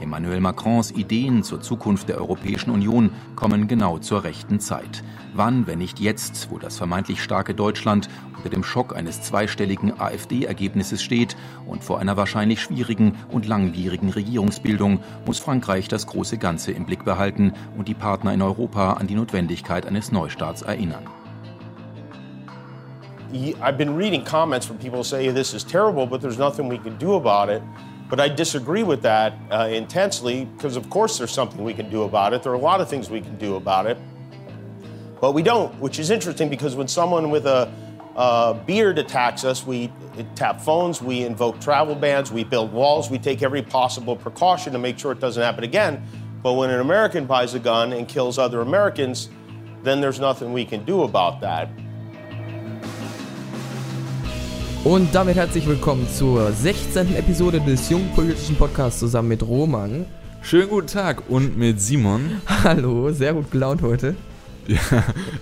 Emmanuel Macrons Ideen zur Zukunft der Europäischen Union kommen genau zur rechten Zeit. Wann, wenn nicht jetzt, wo das vermeintlich starke Deutschland unter dem Schock eines zweistelligen AfD-Ergebnisses steht und vor einer wahrscheinlich schwierigen und langwierigen Regierungsbildung, muss Frankreich das große Ganze im Blick behalten und die Partner in Europa an die Notwendigkeit eines Neustarts erinnern. I've been reading comments from people say this is terrible, but there's nothing we can do about it. But I disagree with that uh, intensely because, of course, there's something we can do about it. There are a lot of things we can do about it. But we don't, which is interesting because when someone with a, a beard attacks us, we tap phones, we invoke travel bans, we build walls, we take every possible precaution to make sure it doesn't happen again. But when an American buys a gun and kills other Americans, then there's nothing we can do about that. Und damit herzlich willkommen zur 16. Episode des Jungen Politischen Podcasts zusammen mit Roman. Schönen guten Tag und mit Simon. Hallo, sehr gut gelaunt heute. Ja,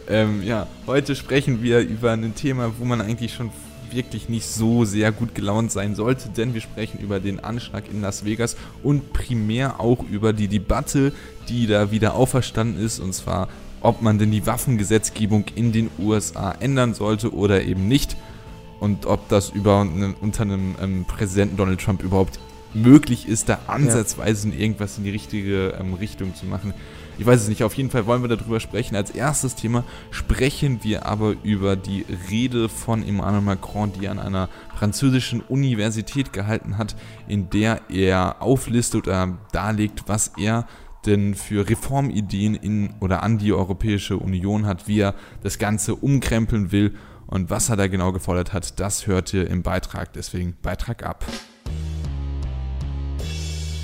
ähm, ja, heute sprechen wir über ein Thema, wo man eigentlich schon wirklich nicht so sehr gut gelaunt sein sollte, denn wir sprechen über den Anschlag in Las Vegas und primär auch über die Debatte, die da wieder auferstanden ist, und zwar, ob man denn die Waffengesetzgebung in den USA ändern sollte oder eben nicht und ob das über einen, unter einem ähm, Präsidenten Donald Trump überhaupt möglich ist, da ansatzweise ja. irgendwas in die richtige ähm, Richtung zu machen. Ich weiß es nicht, auf jeden Fall wollen wir darüber sprechen. Als erstes Thema sprechen wir aber über die Rede von Emmanuel Macron, die er an einer französischen Universität gehalten hat, in der er auflistet oder darlegt, was er denn für Reformideen in oder an die Europäische Union hat, wie er das Ganze umkrempeln will und was er da genau gefordert hat, das hört ihr im Beitrag. Deswegen Beitrag ab.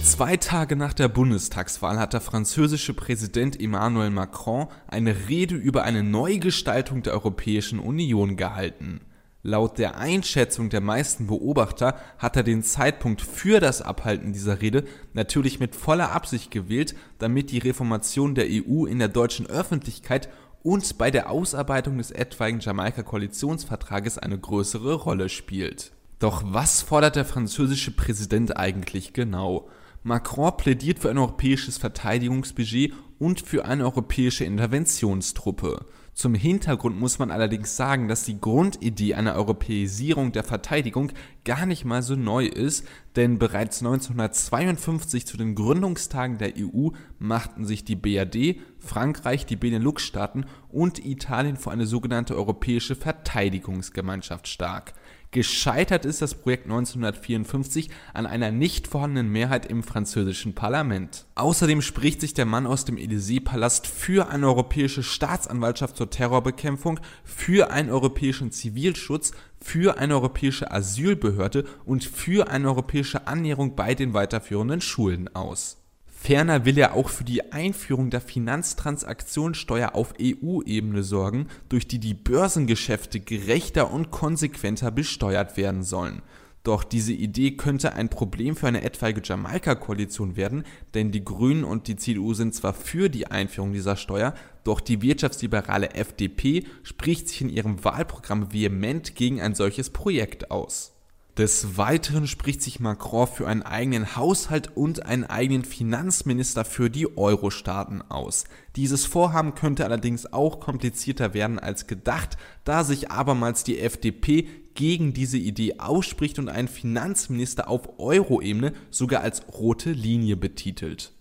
Zwei Tage nach der Bundestagswahl hat der französische Präsident Emmanuel Macron eine Rede über eine Neugestaltung der Europäischen Union gehalten. Laut der Einschätzung der meisten Beobachter hat er den Zeitpunkt für das Abhalten dieser Rede natürlich mit voller Absicht gewählt, damit die Reformation der EU in der deutschen Öffentlichkeit und bei der Ausarbeitung des etwaigen Jamaika-Koalitionsvertrages eine größere Rolle spielt. Doch was fordert der französische Präsident eigentlich genau? Macron plädiert für ein europäisches Verteidigungsbudget und für eine europäische Interventionstruppe. Zum Hintergrund muss man allerdings sagen, dass die Grundidee einer Europäisierung der Verteidigung gar nicht mal so neu ist, denn bereits 1952 zu den Gründungstagen der EU machten sich die BRD, Frankreich, die Benelux-Staaten und Italien für eine sogenannte europäische Verteidigungsgemeinschaft stark. Gescheitert ist das Projekt 1954 an einer nicht vorhandenen Mehrheit im französischen Parlament. Außerdem spricht sich der Mann aus dem Élysée-Palast für eine europäische Staatsanwaltschaft zur Terrorbekämpfung, für einen europäischen Zivilschutz, für eine europäische Asylbehörde und für eine europäische Annäherung bei den weiterführenden Schulen aus. Ferner will er auch für die Einführung der Finanztransaktionssteuer auf EU-Ebene sorgen, durch die die Börsengeschäfte gerechter und konsequenter besteuert werden sollen. Doch diese Idee könnte ein Problem für eine etwaige Jamaika-Koalition werden, denn die Grünen und die CDU sind zwar für die Einführung dieser Steuer, doch die wirtschaftsliberale FDP spricht sich in ihrem Wahlprogramm vehement gegen ein solches Projekt aus. Des Weiteren spricht sich Macron für einen eigenen Haushalt und einen eigenen Finanzminister für die Euro-Staaten aus. Dieses Vorhaben könnte allerdings auch komplizierter werden als gedacht, da sich abermals die FDP gegen diese Idee ausspricht und einen Finanzminister auf Euro-Ebene sogar als rote Linie betitelt.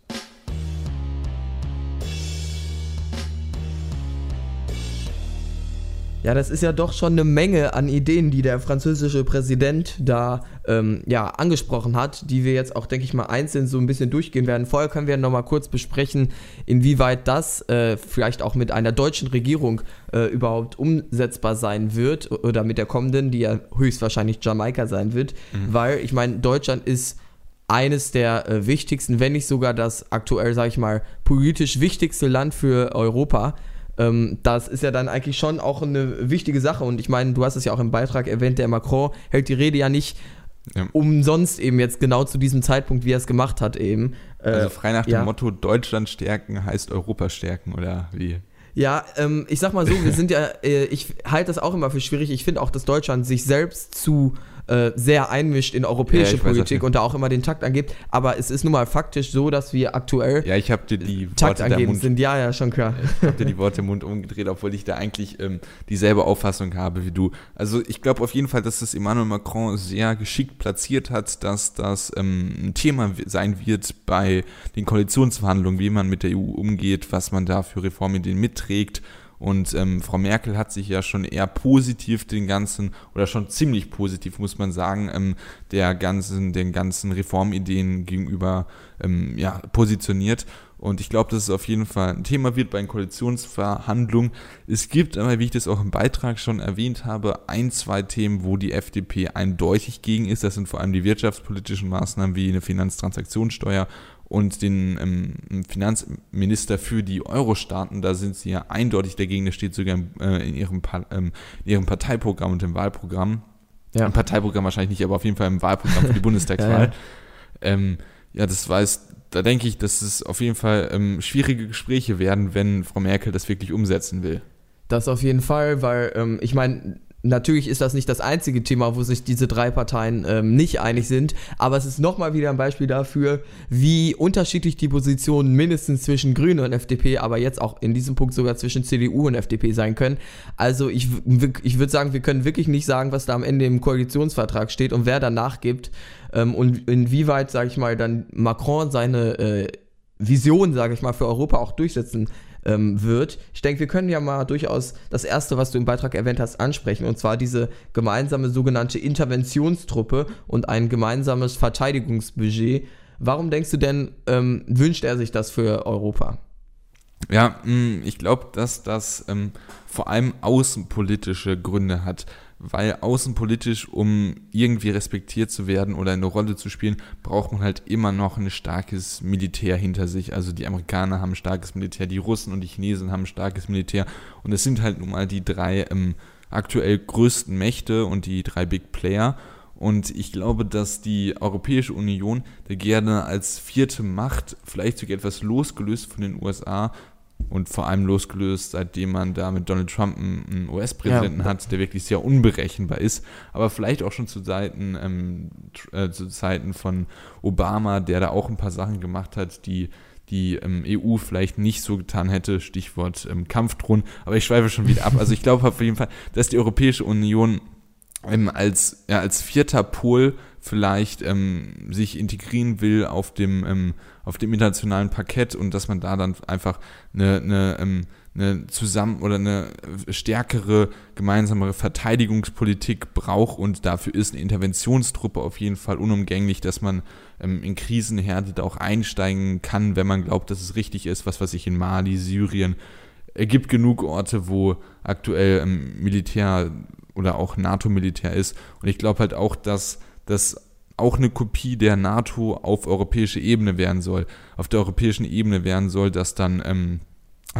Ja, das ist ja doch schon eine Menge an Ideen, die der französische Präsident da ähm, ja, angesprochen hat, die wir jetzt auch, denke ich mal, einzeln so ein bisschen durchgehen werden. Vorher können wir nochmal kurz besprechen, inwieweit das äh, vielleicht auch mit einer deutschen Regierung äh, überhaupt umsetzbar sein wird oder mit der kommenden, die ja höchstwahrscheinlich Jamaika sein wird, mhm. weil ich meine, Deutschland ist eines der äh, wichtigsten, wenn nicht sogar das aktuell, sage ich mal, politisch wichtigste Land für Europa ähm, das ist ja dann eigentlich schon auch eine wichtige Sache. Und ich meine, du hast es ja auch im Beitrag erwähnt, der Macron hält die Rede ja nicht ja. umsonst eben jetzt genau zu diesem Zeitpunkt, wie er es gemacht hat eben. Äh, also frei nach dem ja. Motto Deutschland stärken heißt Europa stärken oder wie? Ja, ähm, ich sag mal so, wir sind ja, äh, ich halte das auch immer für schwierig. Ich finde auch, dass Deutschland sich selbst zu äh, sehr einmischt in europäische ja, Politik und da auch immer den Takt angibt. Aber es ist nun mal faktisch so, dass wir aktuell ja, ich dir die Takt angeben sind. Ja, ja, schon klar. Ich habe dir die Worte im Mund umgedreht, obwohl ich da eigentlich ähm, dieselbe Auffassung habe wie du. Also ich glaube auf jeden Fall, dass das Emmanuel Macron sehr geschickt platziert hat, dass das ähm, ein Thema sein wird bei den Koalitionsverhandlungen, wie man mit der EU umgeht, was man da für Reformideen mitträgt und ähm, Frau Merkel hat sich ja schon eher positiv den ganzen, oder schon ziemlich positiv, muss man sagen, ähm, der ganzen, den ganzen Reformideen gegenüber ähm, ja, positioniert. Und ich glaube, dass es auf jeden Fall ein Thema wird bei den Koalitionsverhandlungen. Es gibt aber, wie ich das auch im Beitrag schon erwähnt habe, ein, zwei Themen, wo die FDP eindeutig gegen ist. Das sind vor allem die wirtschaftspolitischen Maßnahmen wie eine Finanztransaktionssteuer und den ähm, Finanzminister für die Euro-Staaten, da sind sie ja eindeutig dagegen, das steht sogar äh, in, ihrem ähm, in ihrem Parteiprogramm und im Wahlprogramm. Ja. Im Parteiprogramm wahrscheinlich nicht, aber auf jeden Fall im Wahlprogramm für die Bundestagswahl. ja, ja. Ähm, ja, das weiß, da denke ich, dass es auf jeden Fall ähm, schwierige Gespräche werden, wenn Frau Merkel das wirklich umsetzen will. Das auf jeden Fall, weil ähm, ich meine, Natürlich ist das nicht das einzige Thema, wo sich diese drei Parteien ähm, nicht einig sind, aber es ist nochmal wieder ein Beispiel dafür, wie unterschiedlich die Positionen mindestens zwischen Grünen und FDP, aber jetzt auch in diesem Punkt sogar zwischen CDU und FDP sein können. Also ich, ich würde sagen, wir können wirklich nicht sagen, was da am Ende im Koalitionsvertrag steht und wer danach gibt ähm, und inwieweit, sage ich mal, dann Macron seine äh, Vision, sage ich mal, für Europa auch durchsetzen ähm, wird. Ich denke, wir können ja mal durchaus das erste, was du im Beitrag erwähnt hast, ansprechen, und zwar diese gemeinsame sogenannte Interventionstruppe und ein gemeinsames Verteidigungsbudget. Warum denkst du denn, ähm, wünscht er sich das für Europa? Ja, mm, ich glaube, dass das ähm, vor allem außenpolitische Gründe hat weil außenpolitisch, um irgendwie respektiert zu werden oder eine Rolle zu spielen, braucht man halt immer noch ein starkes Militär hinter sich. Also die Amerikaner haben ein starkes Militär, die Russen und die Chinesen haben ein starkes Militär und es sind halt nun mal die drei ähm, aktuell größten Mächte und die drei Big Player. Und ich glaube, dass die Europäische Union da gerne als vierte Macht, vielleicht sogar etwas losgelöst von den USA, und vor allem losgelöst, seitdem man da mit Donald Trump einen US-Präsidenten ja. hat, der wirklich sehr unberechenbar ist, aber vielleicht auch schon zu Zeiten, ähm, äh, zu Zeiten von Obama, der da auch ein paar Sachen gemacht hat, die die ähm, EU vielleicht nicht so getan hätte, Stichwort ähm, Kampfdrohnen, aber ich schweife schon wieder ab. Also ich glaube auf jeden Fall, dass die Europäische Union ähm, als, ja, als vierter Pol vielleicht ähm, sich integrieren will auf dem, ähm, auf dem internationalen Parkett und dass man da dann einfach eine, eine, ähm, eine zusammen oder eine stärkere gemeinsamere Verteidigungspolitik braucht und dafür ist eine Interventionstruppe auf jeden Fall unumgänglich, dass man ähm, in Krisenherde da auch einsteigen kann, wenn man glaubt, dass es richtig ist, was weiß ich in Mali, Syrien. Es gibt genug Orte, wo aktuell ähm, Militär oder auch NATO-Militär ist. Und ich glaube halt auch, dass das auch eine Kopie der NATO auf europäischer Ebene werden soll. Auf der europäischen Ebene werden soll, dass dann ähm,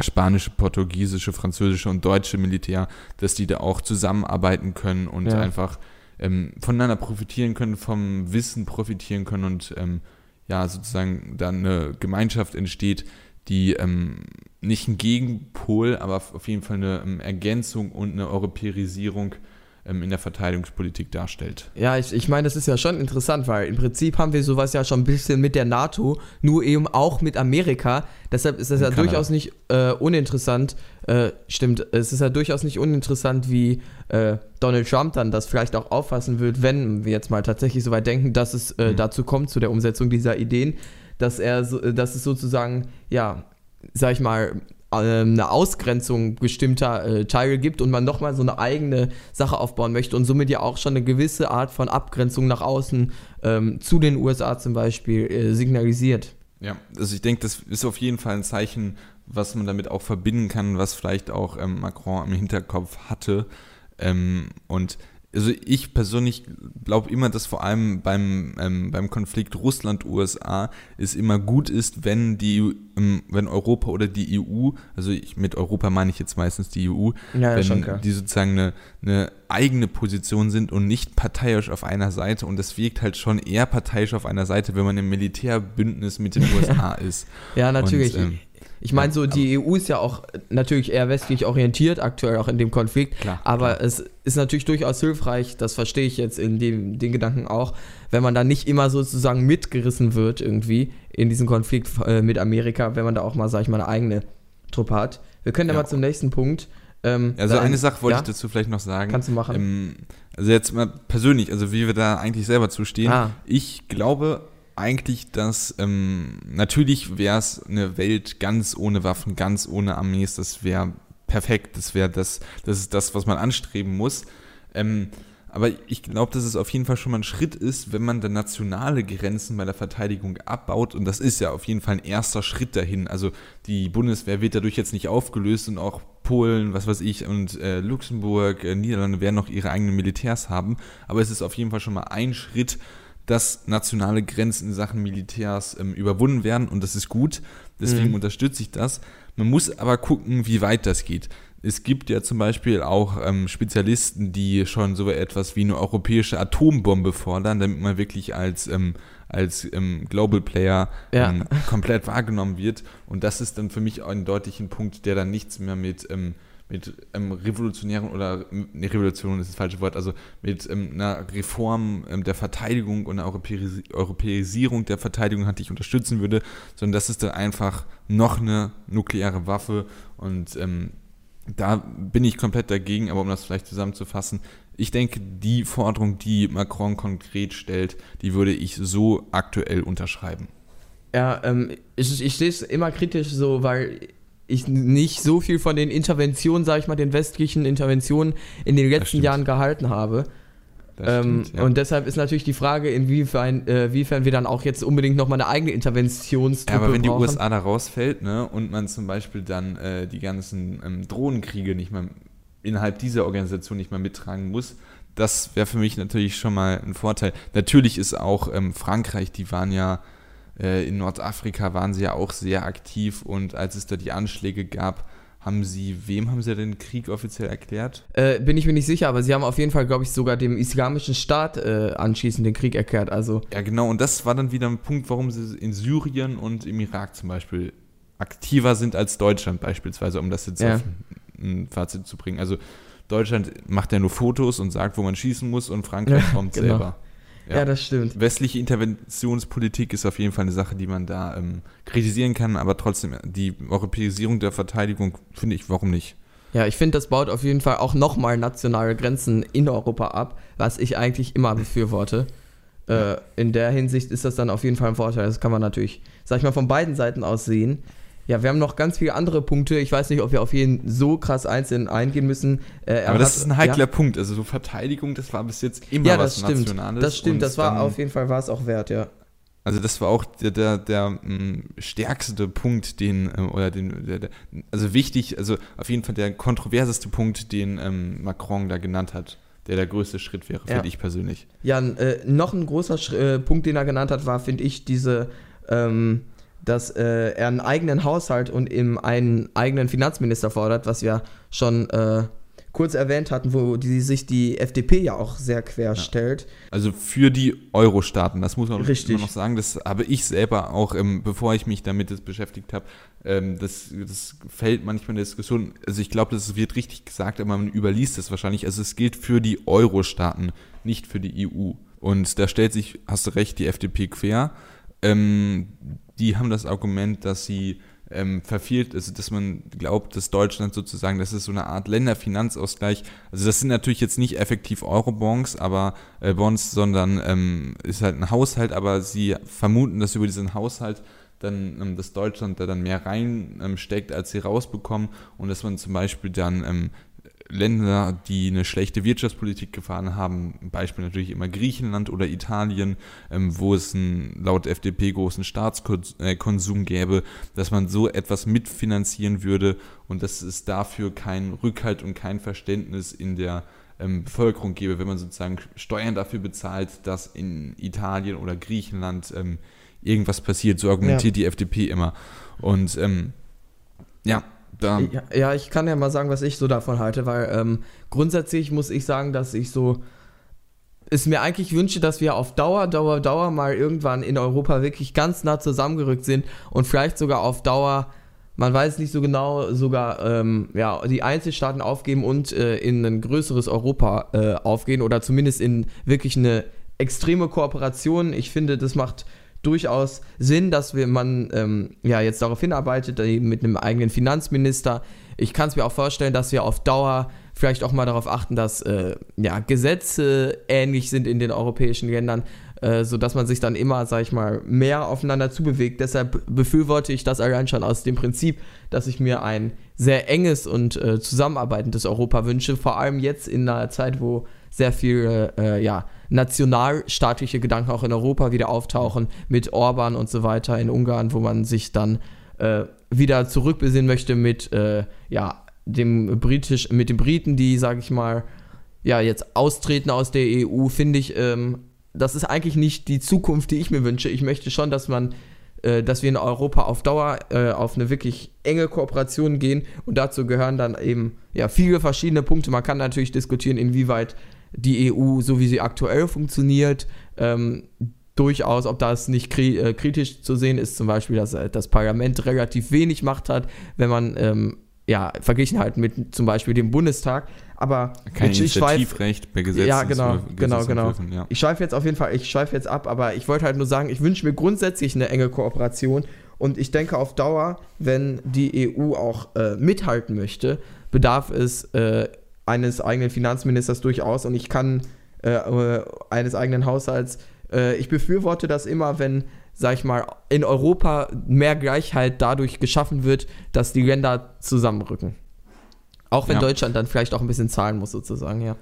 spanische, portugiesische, französische und deutsche Militär, dass die da auch zusammenarbeiten können und ja. einfach ähm, voneinander profitieren können, vom Wissen profitieren können und ähm, ja, sozusagen dann eine Gemeinschaft entsteht, die ähm, nicht ein Gegenpol, aber auf jeden Fall eine ähm, Ergänzung und eine Europäisierung ähm, in der Verteidigungspolitik darstellt. Ja, ich, ich meine, das ist ja schon interessant, weil im Prinzip haben wir sowas ja schon ein bisschen mit der NATO, nur eben auch mit Amerika. Deshalb ist das ja durchaus nicht äh, uninteressant. Äh, stimmt, es ist ja durchaus nicht uninteressant, wie äh, Donald Trump dann das vielleicht auch auffassen wird, wenn wir jetzt mal tatsächlich so weit denken, dass es äh, mhm. dazu kommt, zu der Umsetzung dieser Ideen, dass er, so, dass es sozusagen, ja, sag ich mal, eine Ausgrenzung bestimmter äh, Teile gibt und man nochmal so eine eigene Sache aufbauen möchte und somit ja auch schon eine gewisse Art von Abgrenzung nach außen ähm, zu den USA zum Beispiel äh, signalisiert. Ja, also ich denke, das ist auf jeden Fall ein Zeichen, was man damit auch verbinden kann, was vielleicht auch ähm, Macron im Hinterkopf hatte. Ähm, und also ich persönlich glaube immer, dass vor allem beim, ähm, beim Konflikt Russland-USA es immer gut ist, wenn die, ähm, wenn Europa oder die EU, also ich, mit Europa meine ich jetzt meistens die EU, ja, wenn die sozusagen eine, eine eigene Position sind und nicht parteiisch auf einer Seite. Und das wirkt halt schon eher parteiisch auf einer Seite, wenn man im Militärbündnis mit den USA ist. Ja, natürlich. Und, ähm, Ich meine, so die EU ist ja auch natürlich eher westlich orientiert, aktuell auch in dem Konflikt. Klar, aber klar. es ist natürlich durchaus hilfreich, das verstehe ich jetzt in dem, den Gedanken auch, wenn man da nicht immer sozusagen mitgerissen wird irgendwie in diesem Konflikt äh, mit Amerika, wenn man da auch mal, sag ich mal, eine eigene Truppe hat. Wir können ja, Ja. mal zum nächsten Punkt. Ähm, Also dann- eine Sache wollte ja? ich dazu vielleicht noch sagen. Kannst du machen. Ähm, also jetzt mal persönlich, also wie wir da eigentlich selber zustehen. Ah. Ich glaube eigentlich, dass ähm, natürlich wäre es eine Welt ganz ohne Waffen, ganz ohne Armees, das wäre perfekt, das wäre das, das ist das, was man anstreben muss. Ähm, aber ich glaube, dass es auf jeden Fall schon mal ein Schritt ist, wenn man dann nationale Grenzen bei der Verteidigung abbaut. Und das ist ja auf jeden Fall ein erster Schritt dahin. Also die Bundeswehr wird dadurch jetzt nicht aufgelöst und auch Polen, was weiß ich, und äh, Luxemburg, äh, Niederlande werden noch ihre eigenen Militärs haben. Aber es ist auf jeden Fall schon mal ein Schritt, dass nationale Grenzen in Sachen Militärs ähm, überwunden werden und das ist gut. Deswegen unterstütze ich das. Man muss aber gucken, wie weit das geht. Es gibt ja zum Beispiel auch ähm, Spezialisten, die schon so etwas wie eine europäische Atombombe fordern, damit man wirklich als, ähm, als ähm, Global Player Ja. ähm, komplett wahrgenommen wird. Und das ist dann für mich eindeutig ein Punkt, der dann nichts mehr mit, ähm, mit ähm, revolutionären oder ne, Revolution ist das falsche Wort, also mit ähm, einer Reform ähm, der Verteidigung und einer Europäis Europäisierung der Verteidigung hat, die ich unterstützen würde, sondern das ist dann einfach noch eine nukleare Waffe und ähm, da bin ich komplett dagegen, aber um das vielleicht zusammenzufassen, ich denke, die Forderung, die Macron konkret stellt, die würde ich so aktuell unterschreiben. Ja, ähm, ich, ich sehe es immer kritisch so, weil ich nicht so viel von den Interventionen, sag ich mal, den westlichen Interventionen in den letzten. Jahren gehalten habe. Ähm, stimmt, ja. Und deshalb ist natürlich die Frage, inwiefern, äh, inwiefern wir dann auch jetzt unbedingt nochmal eine eigene Interventionstruppe Ja, aber wenn die brauchen. USA da rausfällt, ne, und man zum Beispiel dann äh, die ganzen ähm, Drohnenkriege nicht mehr innerhalb dieser Organisation nicht mehr mittragen muss, das wäre für mich natürlich schon mal ein Vorteil. Natürlich ist auch ähm, Frankreich, die waren ja äh, in Nordafrika waren sie ja auch sehr aktiv und als es da die Anschläge gab, haben sie, wem haben sie den Krieg offiziell erklärt? Äh, bin ich mir nicht sicher, aber sie haben auf jeden Fall, glaube ich, sogar dem islamischen Staat äh, anschließend den Krieg erklärt. Also, Ja, genau, und das war dann wieder ein Punkt, warum sie in Syrien und im Irak zum Beispiel aktiver sind als Deutschland beispielsweise, um das jetzt Ja. auf ein, Fazit zu bringen. Also Deutschland macht ja nur Fotos und sagt, wo man schießen muss und Frankreich Ja, kommt genau. selber. Ja. das stimmt. Westliche Interventionspolitik ist auf jeden Fall eine Sache, die man da ähm, kritisieren kann, aber trotzdem die Europäisierung der Verteidigung finde ich, warum nicht? Ja, ich finde, das baut auf jeden Fall auch nochmal nationale Grenzen in Europa ab, was ich eigentlich immer befürworte. Äh, in der Hinsicht ist das dann auf jeden Fall ein Vorteil. Das kann man natürlich, sag ich mal, von beiden Seiten aus sehen. Ja, wir haben noch ganz viele andere Punkte. Ich weiß nicht, ob wir auf jeden so krass einzeln eingehen müssen. Äh, er Aber das hat- ist ein heikler ja, Punkt. Also so Verteidigung, das war bis jetzt immer ja, was das stimmt. Nationales. Das stimmt, das war auf jeden Fall war es auch wert, ja. Also das war auch der, der, der mh, stärkste Punkt, den, ähm, oder den, der, der, also wichtig, also auf jeden Fall der kontroverseste Punkt, den ähm, Macron da genannt hat, der der größte Schritt wäre, Ja. finde ich persönlich. Ja, äh, noch ein großer Sch äh, Punkt, den er genannt hat, war, finde ich, diese, ähm, dass äh, er einen eigenen Haushalt und eben einen eigenen Finanzminister fordert, was wir schon äh, kurz erwähnt hatten, wo die, sich die FDP ja auch sehr quer stellt. Also für die Euro-Staaten, das muss man Richtig. noch sagen, das habe ich selber auch, ähm, bevor ich mich damit jetzt beschäftigt habe, ähm, das, das fällt manchmal in der Diskussion, also ich glaube, das wird richtig gesagt, aber man überliest es wahrscheinlich, also es gilt für die Euro-Staaten, nicht für die EU. Und da stellt sich, hast du recht, die FDP quer. Ähm, die haben das Argument, dass sie ähm, verfehlt, also dass man glaubt, dass Deutschland sozusagen, das ist so eine Art Länderfinanzausgleich. Also das sind natürlich jetzt nicht effektiv Eurobonds, aber äh, Bonds, sondern ähm, ist halt ein Haushalt, aber sie vermuten, dass über diesen Haushalt dann, ähm, dass Deutschland da dann mehr reinsteckt, ähm, als sie rausbekommen und dass man zum Beispiel dann ähm, Länder, die eine schlechte Wirtschaftspolitik gefahren haben, Beispiel natürlich immer Griechenland oder Italien, ähm, wo es einen laut FDP großen Staatskonsum gäbe, dass man so etwas mitfinanzieren würde und dass es dafür keinen Rückhalt und kein Verständnis in der ähm, Bevölkerung gäbe, wenn man sozusagen Steuern dafür bezahlt, dass in Italien oder Griechenland ähm, irgendwas passiert. So argumentiert die FDP immer. Und ähm, ja, da. Ja, ja, ich kann ja mal sagen, was ich so davon halte, weil ähm, grundsätzlich muss ich sagen, dass ich so es mir eigentlich wünsche, dass wir auf Dauer, Dauer, Dauer mal irgendwann in Europa wirklich ganz nah zusammengerückt sind und vielleicht sogar auf Dauer man weiß nicht so genau, sogar ähm, ja, die Einzelstaaten aufgeben und äh, in ein größeres Europa äh, aufgehen oder zumindest in wirklich eine extreme Kooperation. Ich finde, das macht durchaus Sinn, dass wir man ähm, ja jetzt darauf hinarbeitet, mit einem eigenen Finanzminister. Ich kann es mir auch vorstellen, dass wir auf Dauer vielleicht auch mal darauf achten, dass äh, ja, Gesetze ähnlich sind in den europäischen Ländern, äh, sodass man sich dann immer, sag ich mal, mehr aufeinander zubewegt. Deshalb befürworte ich das allein schon aus dem Prinzip, dass ich mir ein sehr enges und äh, zusammenarbeitendes Europa wünsche, vor allem jetzt in einer Zeit, wo sehr viele äh, ja, nationalstaatliche Gedanken auch in Europa wieder auftauchen, mit Orban und so weiter in Ungarn, wo man sich dann äh, wieder zurückbesinnen möchte mit äh, ja, dem britisch, mit den Briten, die, sage ich mal, ja, jetzt austreten aus der EU, finde ich, ähm, das ist eigentlich nicht die Zukunft, die ich mir wünsche. Ich möchte schon, dass man, äh, dass wir in Europa auf Dauer äh, auf eine wirklich enge Kooperation gehen und dazu gehören dann eben ja viele verschiedene Punkte. Man kann natürlich diskutieren, inwieweit die EU, so wie sie aktuell funktioniert, ähm, durchaus, ob das nicht kri äh, kritisch zu sehen ist, zum Beispiel, dass äh, das Parlament relativ wenig Macht hat, wenn man ähm, ja, verglichen halt mit zum Beispiel dem Bundestag. Aber kein ich, Initiativrecht bei Gesetzen. Ja, genau, genau, genau. Ja. Ich schweife jetzt auf jeden Fall, ich schweife jetzt ab, aber ich wollte halt nur sagen, ich wünsche mir grundsätzlich eine enge Kooperation und ich denke auf Dauer, wenn die EU auch äh, mithalten möchte, bedarf es äh, eines eigenen Finanzministers durchaus und ich kann äh, äh eines eigenen Haushalts. Äh, ich befürworte das immer, wenn sag ich mal, in Europa mehr Gleichheit dadurch geschaffen wird, dass die Länder zusammenrücken. Auch wenn ja. Deutschland dann vielleicht auch ein bisschen zahlen muss, sozusagen, ja.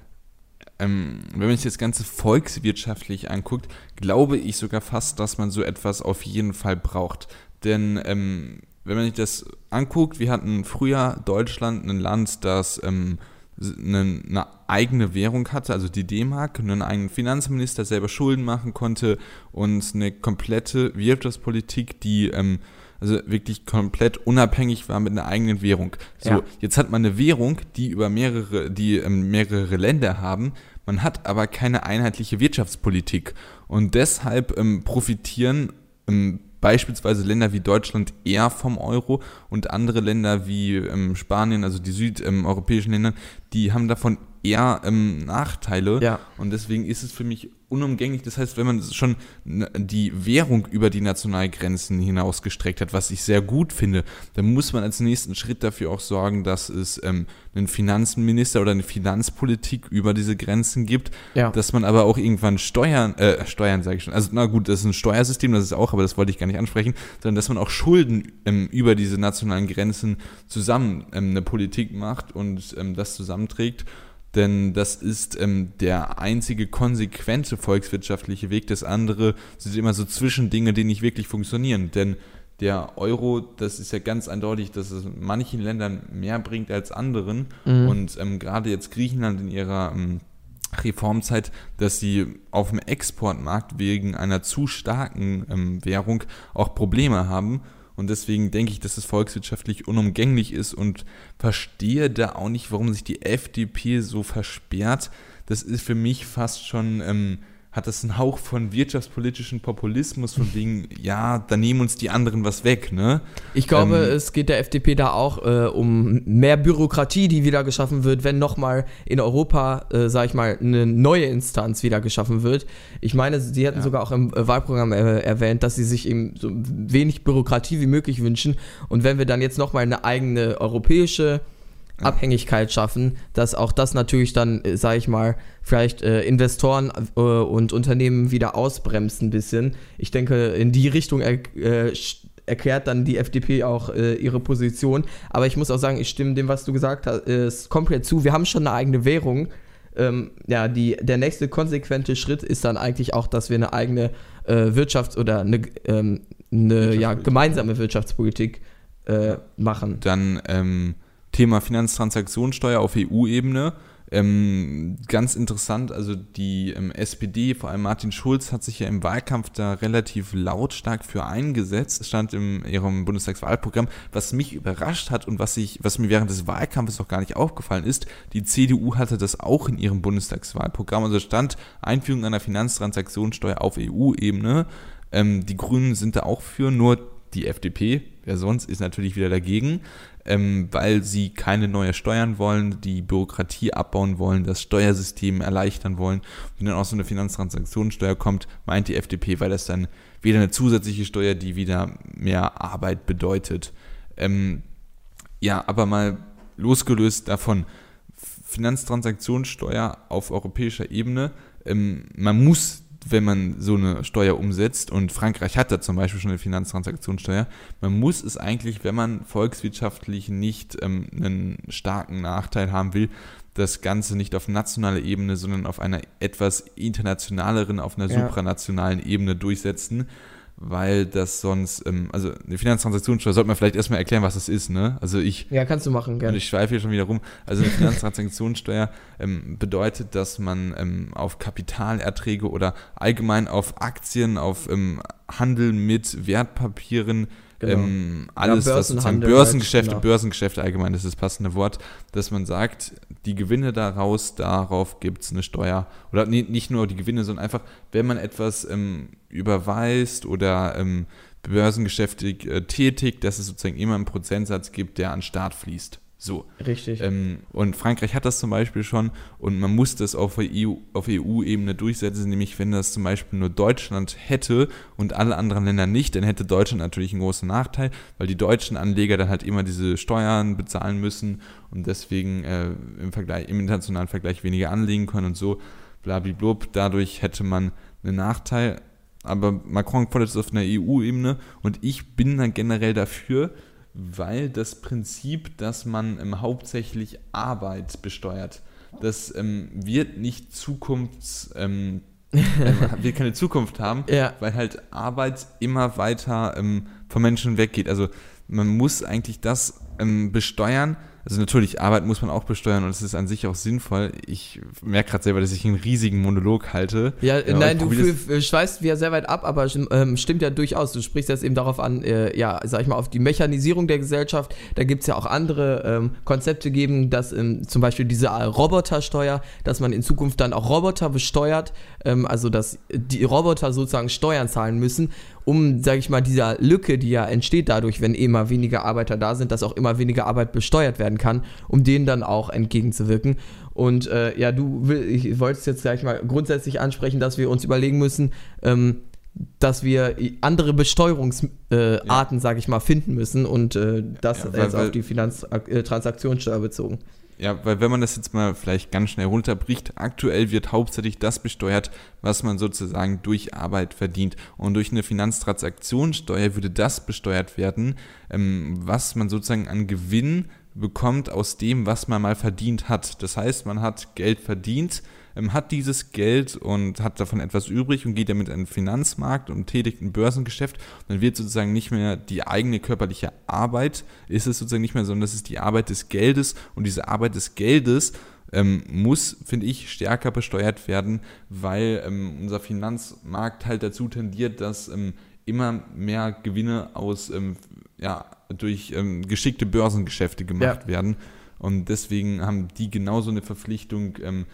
Ähm, wenn man sich das Ganze volkswirtschaftlich anguckt, glaube ich sogar fast, dass man so etwas auf jeden Fall braucht. Denn ähm, wenn man sich das anguckt, wir hatten früher Deutschland ein Land, das ähm, eine, eine, eigene Währung hatte, also die D-Mark, einen eigenen Finanzminister, selber Schulden machen konnte und eine komplette Wirtschaftspolitik, die ähm, also wirklich komplett unabhängig war mit einer eigenen Währung. So, ja. jetzt hat man eine Währung, die über mehrere, die ähm, mehrere Länder haben. Man hat aber keine einheitliche Wirtschaftspolitik und deshalb ähm, profitieren ähm, beispielsweise Länder wie Deutschland eher vom Euro und andere Länder wie ähm, Spanien, also die südeuropäischen Länder, die haben davon eher ähm, Nachteile. Ja. Und deswegen ist es für mich unumgänglich. Das heißt, wenn man schon die Währung über die Nationalgrenzen hinaus gestreckt hat, was ich sehr gut finde, dann muss man als nächsten Schritt dafür auch sorgen, dass es ähm, einen Finanzminister oder eine Finanzpolitik über diese Grenzen gibt, ja. dass man aber auch irgendwann Steuern, äh, Steuern sage ich schon, also na gut, das ist ein Steuersystem, das ist auch, aber das wollte ich gar nicht ansprechen, sondern dass man auch Schulden ähm, über diese nationalen Grenzen zusammen ähm, eine Politik macht und ähm, das zusammenträgt denn das ist ähm, der einzige konsequente volkswirtschaftliche Weg. Das andere sind immer so Zwischendinge, die nicht wirklich funktionieren. Denn der Euro, das ist ja ganz eindeutig, dass es manchen Ländern mehr bringt als anderen. Mhm. Und ähm, gerade jetzt Griechenland in ihrer ähm, Reformzeit, dass sie auf dem Exportmarkt wegen einer zu starken ähm, Währung auch Probleme haben. Und deswegen denke ich, dass es volkswirtschaftlich unumgänglich ist und verstehe da auch nicht, warum sich die FDP so versperrt. Das ist für mich fast schon ähm, hat das einen Hauch von wirtschaftspolitischen Populismus, von wegen, ja, da nehmen uns die anderen was weg, ne? Ich glaube, ähm, es geht der FDP da auch äh, um mehr Bürokratie, die wieder geschaffen wird, wenn nochmal in Europa, äh, sag ich mal, eine neue Instanz wieder geschaffen wird. Ich meine, sie hatten ja. sogar auch im äh, Wahlprogramm äh, erwähnt, dass sie sich eben so wenig Bürokratie wie möglich wünschen. Und wenn wir dann jetzt nochmal eine eigene europäische Abhängigkeit schaffen, dass auch das natürlich dann, äh, sage ich mal, vielleicht äh, Investoren äh, und Unternehmen wieder ausbremst ein bisschen. Ich denke, in die Richtung er, äh, erklärt dann die FDP auch äh, ihre Position. Aber ich muss auch sagen, ich stimme dem, was du gesagt hast, äh, komplett zu. Wir haben schon eine eigene Währung. Ähm, ja, die, der nächste konsequente Schritt ist dann eigentlich auch, dass wir eine eigene Wirtschafts- oder eine, ähm, eine ja, gemeinsame Wirtschaftspolitik machen. Dann ähm Thema Finanztransaktionssteuer auf EU-Ebene. Ähm, ganz interessant, also die ähm, SPD, vor allem Martin Schulz, hat sich ja im Wahlkampf da relativ lautstark für eingesetzt. Es stand in ihrem Bundestagswahlprogramm. Was mich überrascht hat und was, ich, was mir während des Wahlkampfes auch gar nicht aufgefallen ist, die CDU hatte das auch in ihrem Bundestagswahlprogramm. Also stand Einführung einer Finanztransaktionssteuer auf EU-Ebene. Ähm, die Grünen sind da auch für, nur die FDP, wer sonst, ist natürlich wieder dagegen, ähm, weil sie keine neue Steuern wollen, die Bürokratie abbauen wollen, das Steuersystem erleichtern wollen. Wenn dann auch so eine Finanztransaktionssteuer kommt, meint die FDP, weil das dann wieder eine zusätzliche Steuer, die wieder mehr Arbeit bedeutet. Ähm, ja, aber mal losgelöst davon, Finanztransaktionssteuer auf europäischer Ebene, ähm, man muss wenn man so eine Steuer umsetzt, und Frankreich hat da zum Beispiel schon eine Finanztransaktionssteuer, man muss es eigentlich, wenn man volkswirtschaftlich nicht ähm, einen starken Nachteil haben will, das Ganze nicht auf nationaler Ebene, sondern auf einer etwas internationaleren, auf einer ja. supranationalen Ebene durchsetzen weil das sonst, ähm, also eine Finanztransaktionssteuer sollte man vielleicht erstmal erklären, was das ist, ne? Also ich. Ja, kannst du machen, gerne. Und ich schweife hier schon wieder rum. Also eine Finanztransaktionssteuer ähm, bedeutet, dass man ähm, auf Kapitalerträge oder allgemein auf Aktien, auf ähm, Handel mit Wertpapieren Genau. Ähm, alles, ja, was sozusagen Börsengeschäfte, genau. Börsengeschäfte allgemein, das ist das passende Wort, dass man sagt, die Gewinne daraus, darauf gibt es eine Steuer. Oder nee, nicht nur die Gewinne, sondern einfach, wenn man etwas ähm, überweist oder ähm, börsengeschäftig äh, tätigt, dass es sozusagen immer einen Prozentsatz gibt, der an Staat fließt. So. Richtig. Ähm, und Frankreich hat das zum Beispiel schon und man muss das auf EU-Ebene EU durchsetzen, nämlich wenn das zum Beispiel nur Deutschland hätte und alle anderen Länder nicht, dann hätte Deutschland natürlich einen großen Nachteil, weil die deutschen Anleger dann halt immer diese Steuern bezahlen müssen und deswegen äh, im, Vergleich, im internationalen Vergleich weniger anlegen können und so, blablablub. Dadurch hätte man einen Nachteil. Aber Macron fordert es auf einer EU-Ebene und ich bin dann generell dafür, weil das Prinzip, dass man ähm, hauptsächlich Arbeit besteuert, das ähm, wird nicht Zukunfts, ähm, äh, wird keine Zukunft haben, ja. weil halt Arbeit immer weiter ähm, vom Menschen weggeht. Also man muss eigentlich das ähm, besteuern, also natürlich, Arbeit muss man auch besteuern und es ist an sich auch sinnvoll. Ich merke gerade selber, dass ich einen riesigen Monolog halte. Ja, ja nein, du schweißt wieder sehr weit ab, aber ähm, stimmt ja durchaus. Du sprichst jetzt eben darauf an, äh, ja, sag ich mal, auf die Mechanisierung der Gesellschaft. Da gibt es ja auch andere ähm, Konzepte geben, dass ähm, zum Beispiel diese Robotersteuer, dass man in Zukunft dann auch Roboter besteuert, ähm, also dass die Roboter sozusagen Steuern zahlen müssen um, sage ich mal, dieser Lücke, die ja entsteht dadurch, wenn immer weniger Arbeiter da sind, dass auch immer weniger Arbeit besteuert werden kann, um denen dann auch entgegenzuwirken. Und äh, ja, du will, ich wollte es jetzt gleich mal grundsätzlich ansprechen, dass wir uns überlegen müssen, ähm, dass wir andere Besteuerungsarten, äh, ja. sage ich mal, finden müssen und äh, das ja, weil, jetzt auf die Finanztransaktionssteuer bezogen. Ja, weil wenn man das jetzt mal vielleicht ganz schnell runterbricht, aktuell wird hauptsächlich das besteuert, was man sozusagen durch Arbeit verdient. Und durch eine Finanztransaktionssteuer würde das besteuert werden, ähm, was man sozusagen an Gewinn bekommt aus dem, was man mal verdient hat. Das heißt, man hat Geld verdient, hat dieses Geld und hat davon etwas übrig und geht damit an den Finanzmarkt und tätigt ein Börsengeschäft. Und dann wird sozusagen nicht mehr die eigene körperliche Arbeit, ist es sozusagen nicht mehr, sondern das ist die Arbeit des Geldes und diese Arbeit des Geldes ähm, muss, finde ich, stärker besteuert werden, weil ähm, unser Finanzmarkt halt dazu tendiert, dass ähm, immer mehr Gewinne aus ähm, ja, durch ähm, geschickte Börsengeschäfte gemacht ja. werden. Und deswegen haben die genauso eine Verpflichtung, ähm,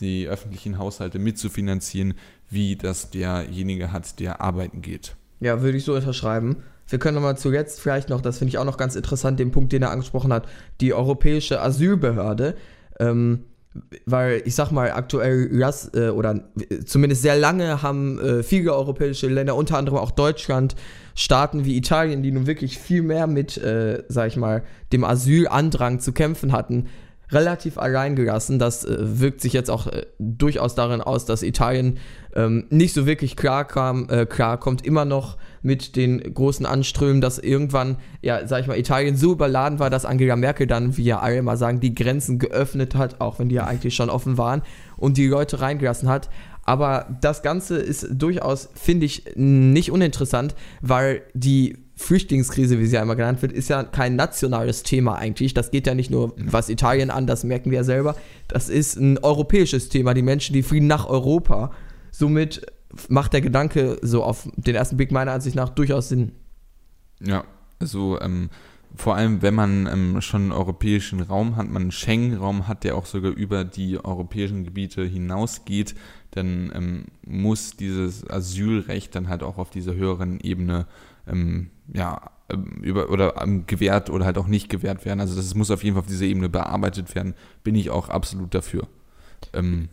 die öffentlichen Haushalte mitzufinanzieren, wie das derjenige hat, der arbeiten geht. Ja, würde ich so unterschreiben. Wir können nochmal zuletzt vielleicht noch, das finde ich auch noch ganz interessant, den Punkt, den er angesprochen hat, die Europäische Asylbehörde. Ähm, weil ich sag mal, aktuell äh, oder zumindest sehr lange haben äh, viele europäische Länder, unter anderem auch Deutschland, Staaten wie Italien, die nun wirklich viel mehr mit, äh, sag ich mal, dem Asylandrang zu kämpfen hatten, relativ allein gelassen. Das äh, wirkt sich jetzt auch äh, durchaus darin aus, dass Italien ähm, nicht so wirklich klar kam, äh, klar kommt immer noch mit den großen Anströmen, dass irgendwann, ja, sag ich mal, Italien so überladen war, dass Angela Merkel dann, wie ja alle mal sagen, die Grenzen geöffnet hat, auch wenn die ja eigentlich schon offen waren und die Leute reingelassen hat. Aber das Ganze ist durchaus, finde ich, nicht uninteressant, weil die Flüchtlingskrise, wie sie ja immer genannt wird, ist ja kein nationales Thema eigentlich. Das geht ja nicht nur was Italien an, das merken wir ja selber. Das ist ein europäisches Thema. Die Menschen, die fliehen nach Europa. Somit macht der Gedanke so auf den ersten Blick meiner Ansicht nach durchaus Sinn. Ja, also ähm, vor allem, wenn man ähm, schon einen europäischen Raum hat, man einen Schengen-Raum hat, der auch sogar über die europäischen Gebiete hinausgeht, dann ähm, muss dieses Asylrecht dann halt auch auf dieser höheren Ebene ähm, ja, ähm, über, oder ähm, gewährt oder halt auch nicht gewährt werden. Also das muss auf jeden Fall auf dieser Ebene bearbeitet werden. Bin ich auch absolut dafür. Ähm,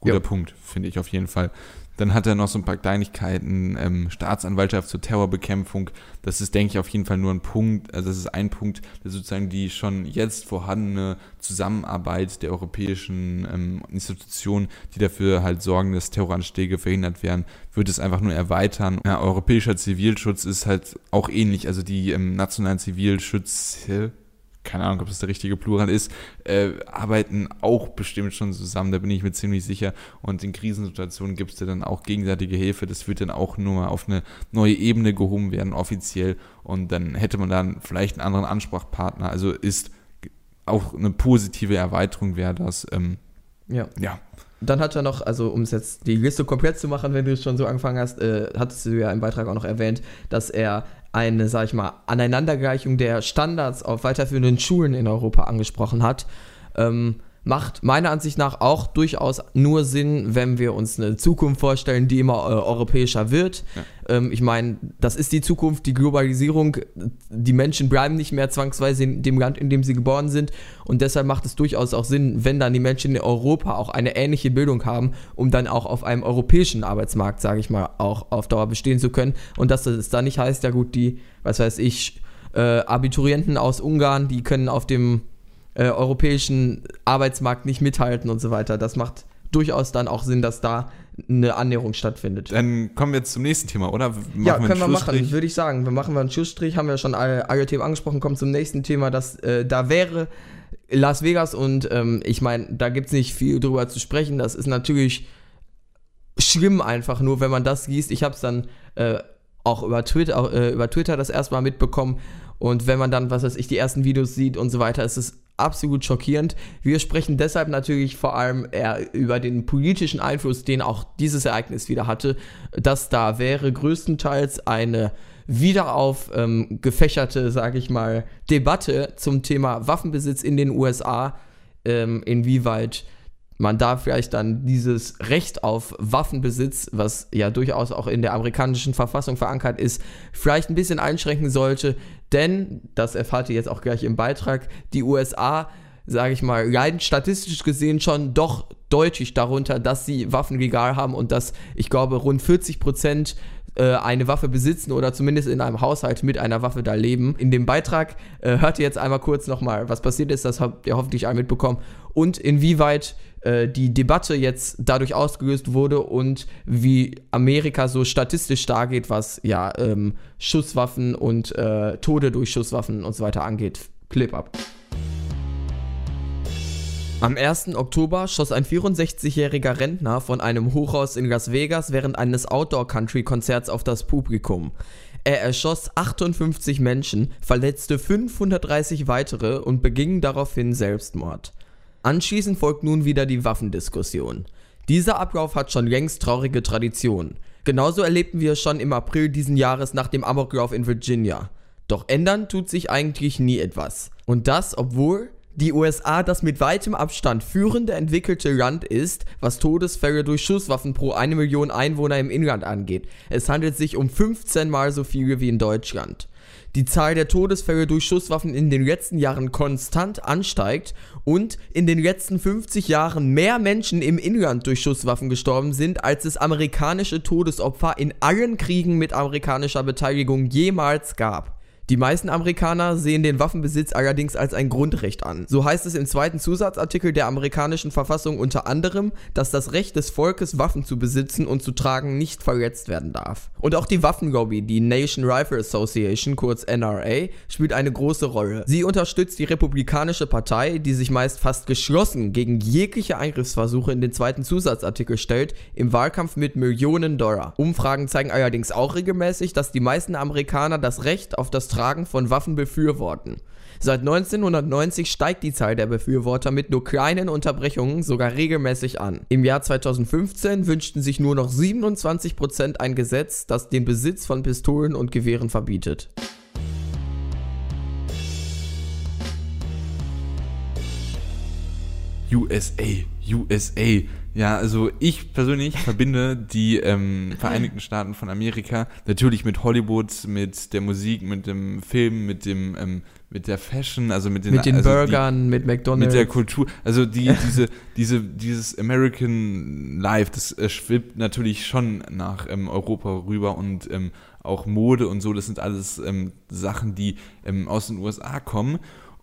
guter ja. Punkt, finde ich auf jeden Fall. Dann hat er noch so ein paar Kleinigkeiten, ähm, Staatsanwaltschaft zur Terrorbekämpfung. Das ist, denke ich, auf jeden Fall nur ein Punkt, also das ist ein Punkt, der sozusagen die schon jetzt vorhandene Zusammenarbeit der europäischen ähm, Institutionen, die dafür halt sorgen, dass Terroranschläge verhindert werden, wird es einfach nur erweitern. Ja, europäischer Zivilschutz ist halt auch ähnlich, also die ähm, nationalen Zivilschütze keine Ahnung, ob das der richtige Plural ist, äh, arbeiten auch bestimmt schon zusammen, da bin ich mir ziemlich sicher. Und in Krisensituationen gibt es dann auch gegenseitige Hilfe. Das wird dann auch nur mal auf eine neue Ebene gehoben werden, offiziell. Und dann hätte man dann vielleicht einen anderen Ansprachpartner. Also ist auch eine positive Erweiterung wäre das. Ähm, ja. ja. Dann hat er noch, also um es jetzt die Liste komplett zu machen, wenn du es schon so angefangen hast, äh, hattest du ja im Beitrag auch noch erwähnt, dass er eine, sag ich mal, Aneinandergleichung der Standards auf weiterführenden Schulen in Europa angesprochen hat. Ähm, macht meiner Ansicht nach auch durchaus nur Sinn, wenn wir uns eine Zukunft vorstellen, die immer äh, europäischer wird. Ja. Ähm, ich meine, das ist die Zukunft, die Globalisierung. Die Menschen bleiben nicht mehr zwangsweise in dem Land, in dem sie geboren sind. Und deshalb macht es durchaus auch Sinn, wenn dann die Menschen in Europa auch eine ähnliche Bildung haben, um dann auch auf einem europäischen Arbeitsmarkt, sage ich mal, auch auf Dauer bestehen zu können. Und dass das dann nicht heißt, ja gut, die, was weiß ich, äh, Abiturienten aus Ungarn, die können auf dem äh, europäischen Arbeitsmarkt nicht mithalten und so weiter. Das macht durchaus dann auch Sinn, dass da eine Annäherung stattfindet. Dann kommen wir jetzt zum nächsten Thema, oder? Machen ja, können wir machen, würde ich sagen. Wir machen mal einen Schussstrich, haben wir schon alle, alle Themen angesprochen, kommen zum nächsten Thema, das äh, da wäre Las Vegas und ähm, ich meine, da gibt es nicht viel drüber zu sprechen. Das ist natürlich schlimm einfach nur, wenn man das liest. Ich habe es dann äh, auch über Twitter, auch, äh, über Twitter das erstmal mitbekommen und wenn man dann, was weiß ich, die ersten Videos sieht und so weiter, ist es absolut schockierend. Wir sprechen deshalb natürlich vor allem eher über den politischen Einfluss, den auch dieses Ereignis wieder hatte. Das da wäre größtenteils eine wieder auf ähm, gefächerte, sage ich mal, Debatte zum Thema Waffenbesitz in den USA, ähm, inwieweit man da vielleicht dann dieses Recht auf Waffenbesitz, was ja durchaus auch in der amerikanischen Verfassung verankert ist, vielleicht ein bisschen einschränken sollte. Denn, das erfahrt ihr jetzt auch gleich im Beitrag, die USA, sage ich mal, leiden statistisch gesehen schon doch deutlich darunter, dass sie Waffen legal haben und dass, ich glaube, rund 40 Prozent äh, eine Waffe besitzen oder zumindest in einem Haushalt mit einer Waffe da leben. In dem Beitrag äh, hört ihr jetzt einmal kurz nochmal, was passiert ist, das habt ihr hoffentlich alle mitbekommen und inwieweit äh, die Debatte jetzt dadurch ausgelöst wurde und wie Amerika so statistisch dargeht, was ja ähm, Schusswaffen und äh, Tode durch Schusswaffen und so weiter angeht. Clip ab. Am 1. Oktober schoss ein 64-jähriger Rentner von einem Hochhaus in Las Vegas während eines Outdoor-Country-Konzerts auf das Publikum. Er erschoss 58 Menschen, verletzte 530 weitere und beging daraufhin Selbstmord. Anschließend folgt nun wieder die Waffendiskussion. Dieser Ablauf hat schon längst traurige Traditionen. Genauso erlebten wir es schon im April diesen Jahres nach dem Amoklauf in Virginia. Doch ändern tut sich eigentlich nie etwas. Und das, obwohl die USA das mit weitem Abstand führende entwickelte Land ist, was Todesfälle durch Schusswaffen pro eine Million Einwohner im Inland angeht. Es handelt sich um 15 mal so viele wie in Deutschland die Zahl der Todesfälle durch Schusswaffen in den letzten Jahren konstant ansteigt und in den letzten 50 Jahren mehr Menschen im Inland durch Schusswaffen gestorben sind, als es amerikanische Todesopfer in allen Kriegen mit amerikanischer Beteiligung jemals gab. Die meisten Amerikaner sehen den Waffenbesitz allerdings als ein Grundrecht an. So heißt es im zweiten Zusatzartikel der amerikanischen Verfassung unter anderem, dass das Recht des Volkes, Waffen zu besitzen und zu tragen, nicht verletzt werden darf. Und auch die Waffenlobby, die Nation Rifle Association, kurz NRA, spielt eine große Rolle. Sie unterstützt die Republikanische Partei, die sich meist fast geschlossen gegen jegliche Eingriffsversuche in den zweiten Zusatzartikel stellt, im Wahlkampf mit Millionen Dollar. Umfragen zeigen allerdings auch regelmäßig, dass die meisten Amerikaner das Recht auf das Fragen von Waffen befürworten. Seit 1990 steigt die Zahl der Befürworter mit nur kleinen Unterbrechungen sogar regelmäßig an. Im Jahr 2015 wünschten sich nur noch 27% ein Gesetz, das den Besitz von Pistolen und Gewehren verbietet. USA, USA. Ja, also ich persönlich verbinde die ähm, Vereinigten Staaten von Amerika natürlich mit Hollywood, mit der Musik, mit dem Film, mit dem ähm, mit der Fashion, also mit den, mit den also Burgern, die, mit McDonald's. Mit der Kultur. Also die, diese, diese, dieses American Life, das äh, schwippt natürlich schon nach ähm, Europa rüber und ähm, auch Mode und so, das sind alles ähm, Sachen, die ähm, aus den USA kommen.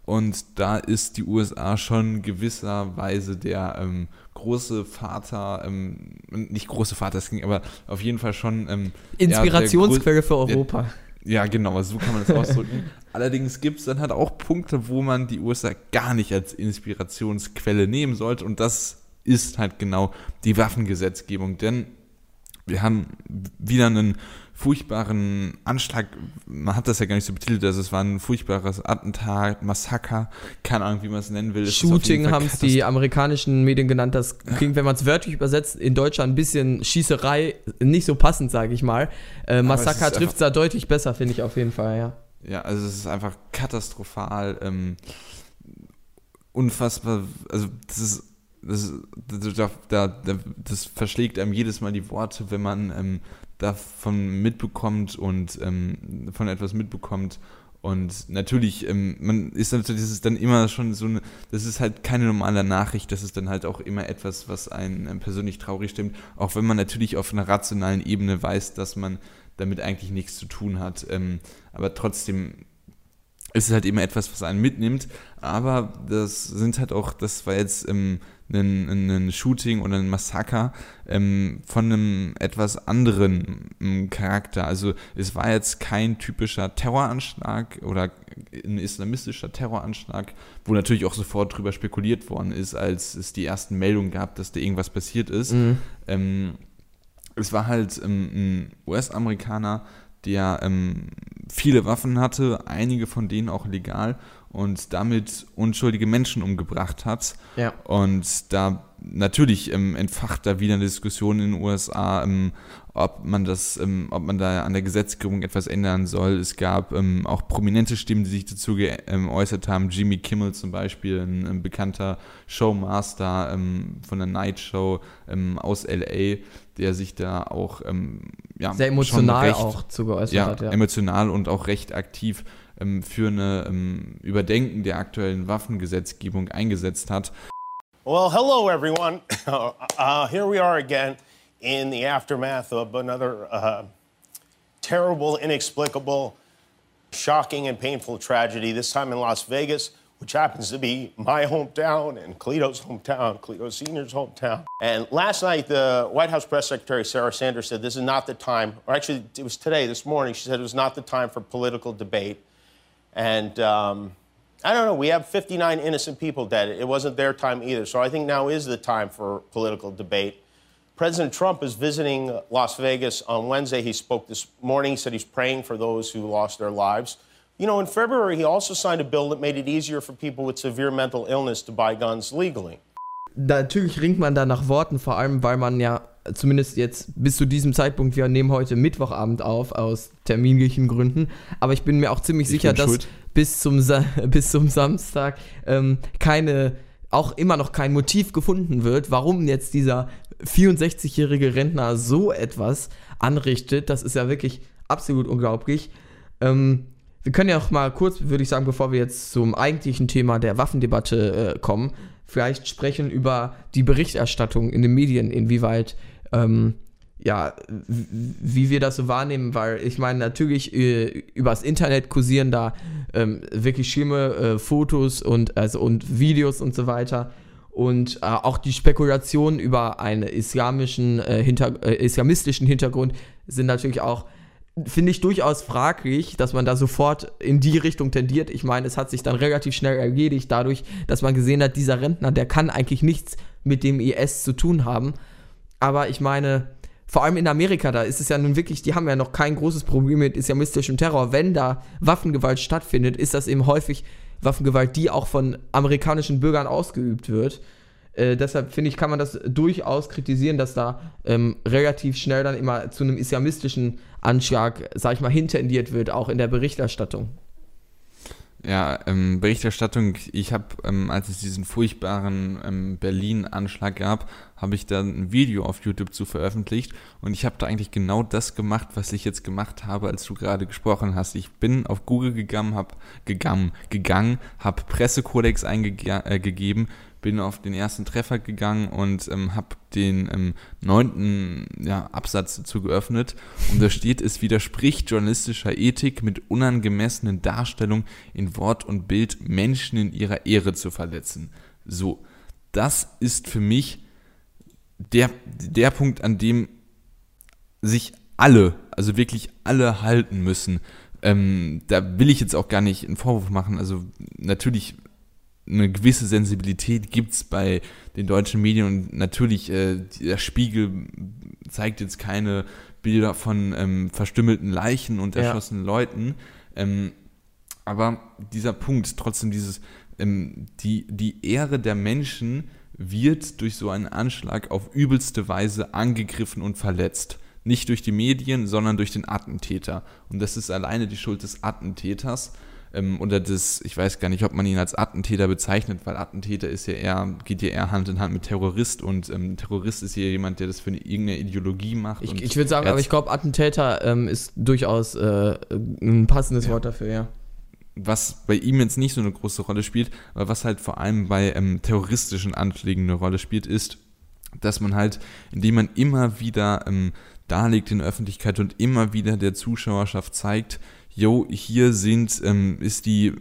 Und da ist die USA schon gewisserweise der ähm, große Vater, ähm, nicht große Vater, das ging aber auf jeden Fall schon ähm, Inspirationsquelle ja, für Europa. Der, ja, genau, so kann man das ausdrücken. Allerdings gibt es dann halt auch Punkte, wo man die USA gar nicht als Inspirationsquelle nehmen sollte. Und das ist halt genau die Waffengesetzgebung. Denn wir haben wieder einen furchtbaren Anschlag, man hat das ja gar nicht so betitelt, also es war ein furchtbares Attentat, Massaker, keine Ahnung, wie man es nennen will. Shooting haben es die amerikanischen Medien genannt, das klingt, wenn man es wörtlich übersetzt, in Deutschland ein bisschen Schießerei, nicht so passend, sage ich mal. Äh, Massaker trifft es da deutlich besser, finde ich auf jeden Fall, ja. Ja, also es ist einfach katastrophal, ähm, unfassbar, also das ist das, das, das, das, verschlägt einem jedes Mal die Worte, wenn man ähm, davon mitbekommt und ähm, von etwas mitbekommt. Und natürlich, ähm, man ist natürlich, das ist dann immer schon so eine, das ist halt keine normale Nachricht, das ist dann halt auch immer etwas, was einen ähm, persönlich traurig stimmt, auch wenn man natürlich auf einer rationalen Ebene weiß, dass man damit eigentlich nichts zu tun hat. Ähm, aber trotzdem ist es halt immer etwas, was einen mitnimmt. Aber das sind halt auch, das war jetzt ähm, ein, ein Shooting oder ein Massaker ähm, von einem etwas anderen ähm, Charakter. Also es war jetzt kein typischer Terroranschlag oder ein islamistischer Terroranschlag, wo natürlich auch sofort drüber spekuliert worden ist, als es die ersten Meldungen gab, dass da irgendwas passiert ist. Mhm. Ähm, es war halt ähm, ein US-Amerikaner, der ähm, viele Waffen hatte, einige von denen auch legal und damit unschuldige Menschen umgebracht hat. Ja. Und da natürlich ähm, entfacht da wieder eine Diskussion in den USA, ähm, ob man das, ähm, ob man da an der Gesetzgebung etwas ändern soll. Es gab ähm, auch prominente Stimmen, die sich dazu geäußert haben. Jimmy Kimmel zum Beispiel, ein, ein bekannter Showmaster ähm, von der Night Show ähm, aus LA, der sich da auch ja, sehr emotional recht, auch zu geäußert ja, hat. Ja, emotional und auch recht aktiv ähm, für eine ähm, Überdenken der aktuellen Waffengesetzgebung eingesetzt hat. Well, hello everyone. Uh, here we are again in the aftermath of another uh, terrible, inexplicable, shocking, and painful tragedy, this time in Las Vegas which happens to be my hometown and Cleto's hometown, Cleto Senior's hometown. And last night, the White House Press Secretary Sarah Sanders said this is not the time, or actually, it was today, this morning, she said it was not the time for political debate. And um, I don't know, we have 59 innocent people dead. It wasn't their time either. So I think now is the time for political debate. President Trump is visiting Las Vegas on Wednesday. He spoke this morning. He said he's praying for those who lost their lives. You know, in February, he also signed a bill that made it easier for people with severe mental illness to buy guns legally. Natürlich ringt man da nach Worten, vor allem weil man ja zumindest jetzt bis zu diesem Zeitpunkt, wir nehmen heute Mittwochabend auf, aus terminlichen Gründen, aber ich bin mir auch ziemlich ich sicher, dass bis zum, bis zum Samstag ähm, keine, auch immer noch kein Motiv gefunden wird, warum jetzt dieser 64-jährige Rentner so etwas anrichtet. Das ist ja wirklich absolut unglaublich. Ähm, wir können ja auch mal kurz, würde ich sagen, bevor wir jetzt zum eigentlichen Thema der Waffendebatte äh, kommen, vielleicht sprechen über die Berichterstattung in den Medien, inwieweit, ähm, ja, wie wir das so wahrnehmen, weil ich meine, natürlich äh, übers Internet kursieren da ähm, wirklich schlimme äh, Fotos und, also, und Videos und so weiter. Und äh, auch die Spekulationen über einen islamischen, äh, hinter, äh, islamistischen Hintergrund sind natürlich auch finde ich durchaus fraglich, dass man da sofort in die Richtung tendiert. Ich meine, es hat sich dann relativ schnell erledigt, dadurch, dass man gesehen hat, dieser Rentner, der kann eigentlich nichts mit dem IS zu tun haben. Aber ich meine, vor allem in Amerika, da ist es ja nun wirklich, die haben ja noch kein großes Problem mit islamistischem Terror. Wenn da Waffengewalt stattfindet, ist das eben häufig Waffengewalt, die auch von amerikanischen Bürgern ausgeübt wird. Äh, deshalb finde ich, kann man das durchaus kritisieren, dass da ähm, relativ schnell dann immer zu einem islamistischen Anschlag, sag ich mal, hintendiert wird, auch in der Berichterstattung. Ja, ähm, Berichterstattung. Ich habe, ähm, als es diesen furchtbaren ähm, Berlin-Anschlag gab, habe ich dann ein Video auf YouTube zu veröffentlicht und ich habe da eigentlich genau das gemacht, was ich jetzt gemacht habe, als du gerade gesprochen hast. Ich bin auf Google gegangen, habe gegangen, gegangen, habe Pressekodex eingegeben, äh, bin auf den ersten Treffer gegangen und ähm, habe den ähm, neunten ja, Absatz dazu geöffnet. Und da steht, es widerspricht journalistischer Ethik mit unangemessenen Darstellungen in Wort und Bild Menschen in ihrer Ehre zu verletzen. So, das ist für mich der, der Punkt, an dem sich alle, also wirklich alle halten müssen. Ähm, da will ich jetzt auch gar nicht einen Vorwurf machen. Also natürlich eine gewisse Sensibilität gibt es bei den deutschen Medien und natürlich, äh, der Spiegel zeigt jetzt keine Bilder von ähm, verstümmelten Leichen und erschossenen ja. Leuten. Ähm, aber dieser Punkt, trotzdem dieses, ähm, die, die Ehre der Menschen wird durch so einen Anschlag auf übelste Weise angegriffen und verletzt. Nicht durch die Medien, sondern durch den Attentäter. Und das ist alleine die Schuld des Attentäters ähm, oder das, ich weiß gar nicht, ob man ihn als Attentäter bezeichnet, weil Attentäter ist ja eher, geht ja eher Hand in Hand mit Terrorist und ähm, Terrorist ist ja jemand, der das für eine, irgendeine Ideologie macht. Ich, ich würde sagen, aber ich glaube, Attentäter ähm, ist durchaus äh, ein passendes ja. Wort dafür, ja was bei ihm jetzt nicht so eine große Rolle spielt, aber was halt vor allem bei ähm, terroristischen Anschlägen eine Rolle spielt, ist, dass man halt, indem man immer wieder ähm, darlegt in der Öffentlichkeit und immer wieder der Zuschauerschaft zeigt, yo, hier sind, ähm, ist die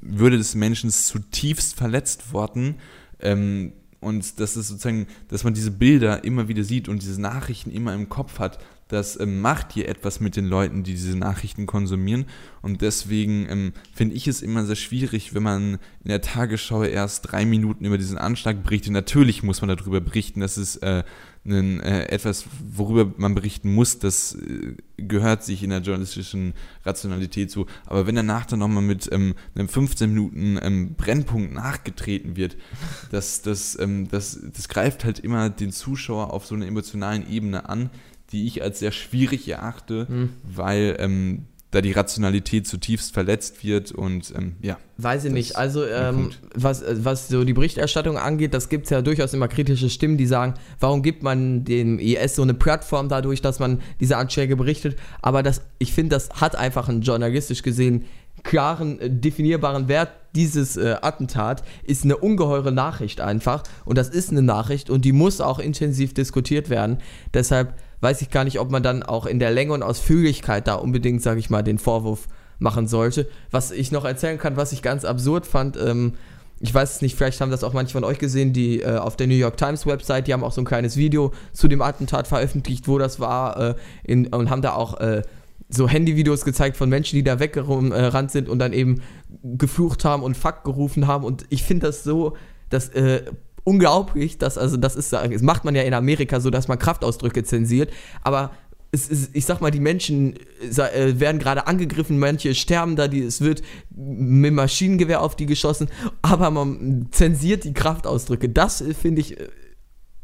Würde des Menschen zutiefst verletzt worden. Ähm, und das ist sozusagen, dass man diese Bilder immer wieder sieht und diese Nachrichten immer im Kopf hat, das ähm, macht hier etwas mit den Leuten, die diese Nachrichten konsumieren. Und deswegen ähm, finde ich es immer sehr schwierig, wenn man in der Tagesschau erst drei Minuten über diesen Anschlag berichtet. Natürlich muss man darüber berichten, dass es äh, ein, äh, etwas, worüber man berichten muss, das äh, gehört sich in der journalistischen Rationalität zu. Aber wenn danach dann nochmal mit ähm, einem 15 Minuten ähm, Brennpunkt nachgetreten wird, das, das, ähm, das, das greift halt immer den Zuschauer auf so einer emotionalen Ebene an, die ich als sehr schwierig erachte, mhm. weil ähm, da die Rationalität zutiefst verletzt wird und ähm, ja. Weiß ich nicht. Also ähm, was, was so die Berichterstattung angeht, das gibt es ja durchaus immer kritische Stimmen, die sagen, warum gibt man dem IS so eine Plattform dadurch, dass man diese Anschläge berichtet. Aber das, ich finde, das hat einfach einen journalistisch gesehen klaren, äh, definierbaren Wert. Dieses äh, Attentat ist eine ungeheure Nachricht einfach. Und das ist eine Nachricht und die muss auch intensiv diskutiert werden. Deshalb weiß ich gar nicht, ob man dann auch in der Länge und Ausführlichkeit da unbedingt, sage ich mal, den Vorwurf machen sollte. Was ich noch erzählen kann, was ich ganz absurd fand, ähm, ich weiß es nicht, vielleicht haben das auch manche von euch gesehen, die äh, auf der New York Times Website, die haben auch so ein kleines Video zu dem Attentat veröffentlicht, wo das war, äh, in, und haben da auch äh, so Handyvideos gezeigt von Menschen, die da weggerannt sind und dann eben geflucht haben und Fuck gerufen haben. Und ich finde das so, das äh, unglaublich, dass, also das ist, das macht man ja in Amerika so, dass man Kraftausdrücke zensiert, aber es ist, ich sag mal, die Menschen äh, werden gerade angegriffen, manche sterben da, die, es wird mit Maschinengewehr auf die geschossen, aber man zensiert die Kraftausdrücke. Das äh, finde ich äh,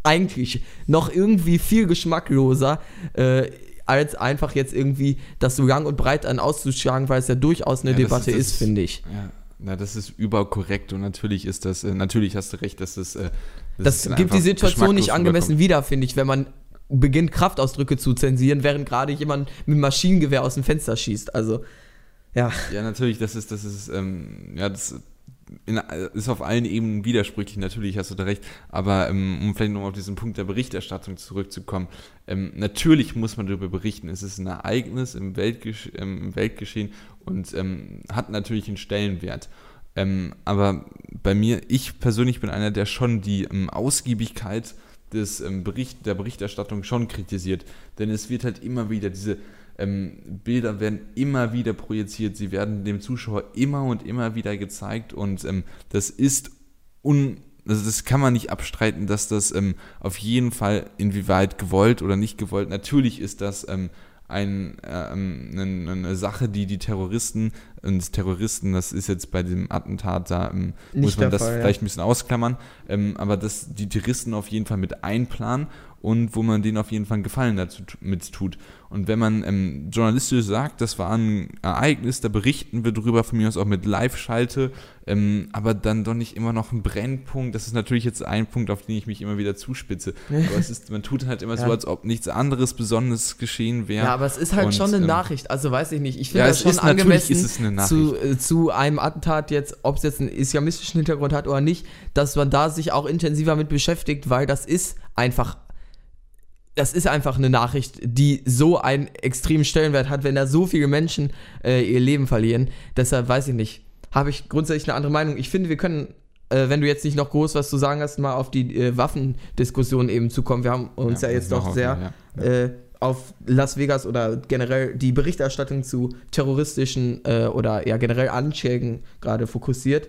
eigentlich noch irgendwie viel geschmackloser. Äh, als einfach jetzt irgendwie das so lang und breit an auszuschlagen, weil es ja durchaus eine ja, Debatte ist, ist finde ich. Ja. Na, das ist überkorrekt und natürlich ist das, äh, natürlich hast du recht, dass das. Äh, das, das gibt die Situation nicht angemessen wieder, finde ich, wenn man beginnt, Kraftausdrücke zu zensieren, während gerade jemand mit Maschinengewehr aus dem Fenster schießt. Also, ja. Ja, natürlich, das ist, das ist, ähm, ja, das in, ist auf allen Ebenen widersprüchlich, natürlich hast du da recht, aber ähm, um vielleicht nochmal auf diesen Punkt der Berichterstattung zurückzukommen, ähm, natürlich muss man darüber berichten, es ist ein Ereignis im, Weltgesch ähm, im Weltgeschehen und ähm, hat natürlich einen Stellenwert. Ähm, aber bei mir, ich persönlich bin einer, der schon die Ausgiebigkeit des Bericht, der Berichterstattung schon kritisiert, denn es wird halt immer wieder diese ähm, Bilder werden immer wieder projiziert, sie werden dem Zuschauer immer und immer wieder gezeigt und ähm, das ist un also das kann man nicht abstreiten, dass das ähm, auf jeden Fall inwieweit gewollt oder nicht gewollt. Natürlich ist das ähm, ein, äh, eine, eine, Sache, die die Terroristen und Terroristen, das ist jetzt bei dem Attentat, da ähm, muss man das Fall, vielleicht ja. ein bisschen ausklammern, ähm, aber dass die Terroristen auf jeden Fall mit einplanen und wo man denen auf jeden Fall einen Gefallen dazu mit tut. Und wenn man ähm, journalistisch sagt, das war ein Ereignis, da berichten wir drüber, von mir aus auch mit Live-Schalte, ähm, aber dann doch nicht immer noch ein Brennpunkt. Das ist natürlich jetzt ein Punkt, auf den ich mich immer wieder zuspitze. Aber es ist, man tut halt immer ja. so, als ob nichts anderes Besonderes geschehen wäre. Ja, aber es ist halt und, schon eine ähm, Nachricht. Also weiß ich nicht. Ich finde ja, das schon ist, angemessen zu, äh, zu einem Attentat jetzt, ob es jetzt einen islamistischen Hintergrund hat oder nicht, dass man da sich auch intensiver mit beschäftigt, weil das ist einfach das ist einfach eine Nachricht, die so einen extremen Stellenwert hat, wenn da so viele Menschen äh, ihr Leben verlieren. Deshalb weiß ich nicht. Habe ich grundsätzlich eine andere Meinung. Ich finde, wir können, äh, wenn du jetzt nicht noch groß was zu sagen hast, mal auf die äh, Waffendiskussion eben zukommen. Wir haben uns ja, ja jetzt doch sehr ja. Äh, auf Las Vegas oder generell die Berichterstattung zu terroristischen äh, oder ja generell Anschlägen gerade fokussiert.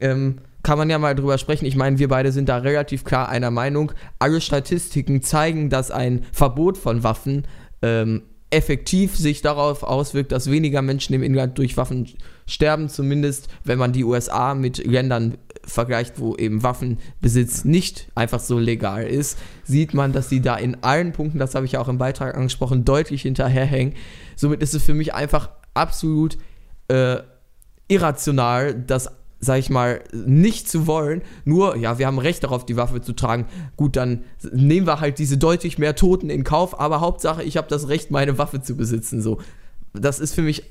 Ähm, kann man ja mal drüber sprechen. Ich meine, wir beide sind da relativ klar einer Meinung. Alle Statistiken zeigen, dass ein Verbot von Waffen ähm, effektiv sich darauf auswirkt, dass weniger Menschen im Inland durch Waffen sterben, zumindest wenn man die USA mit Ländern vergleicht, wo eben Waffenbesitz nicht einfach so legal ist, sieht man, dass sie da in allen Punkten, das habe ich ja auch im Beitrag angesprochen, deutlich hinterherhängen. Somit ist es für mich einfach absolut äh, irrational, dass sag ich mal, nicht zu wollen, nur, ja, wir haben Recht darauf, die Waffe zu tragen. Gut, dann nehmen wir halt diese deutlich mehr Toten in Kauf, aber Hauptsache, ich habe das Recht, meine Waffe zu besitzen. So, das ist für mich